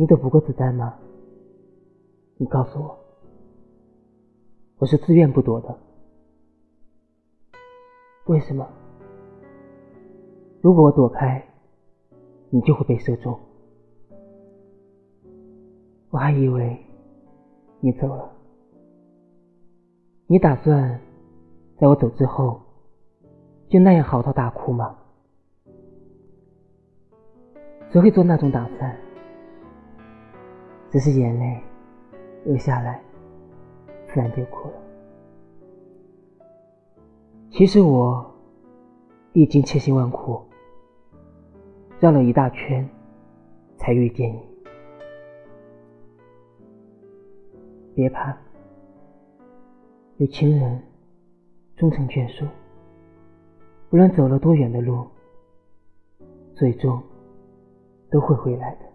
你躲不过子弹吗？你告诉我，我是自愿不躲的。为什么？如果我躲开，你就会被射中。我还以为你走了，你打算在我走之后就那样嚎啕大哭吗？谁会做那种打算？只是眼泪流下来，自然就哭了。其实我历经千辛万苦，绕了一大圈，才遇见你。别怕，有情人终成眷属。不论走了多远的路，最终都会回来的。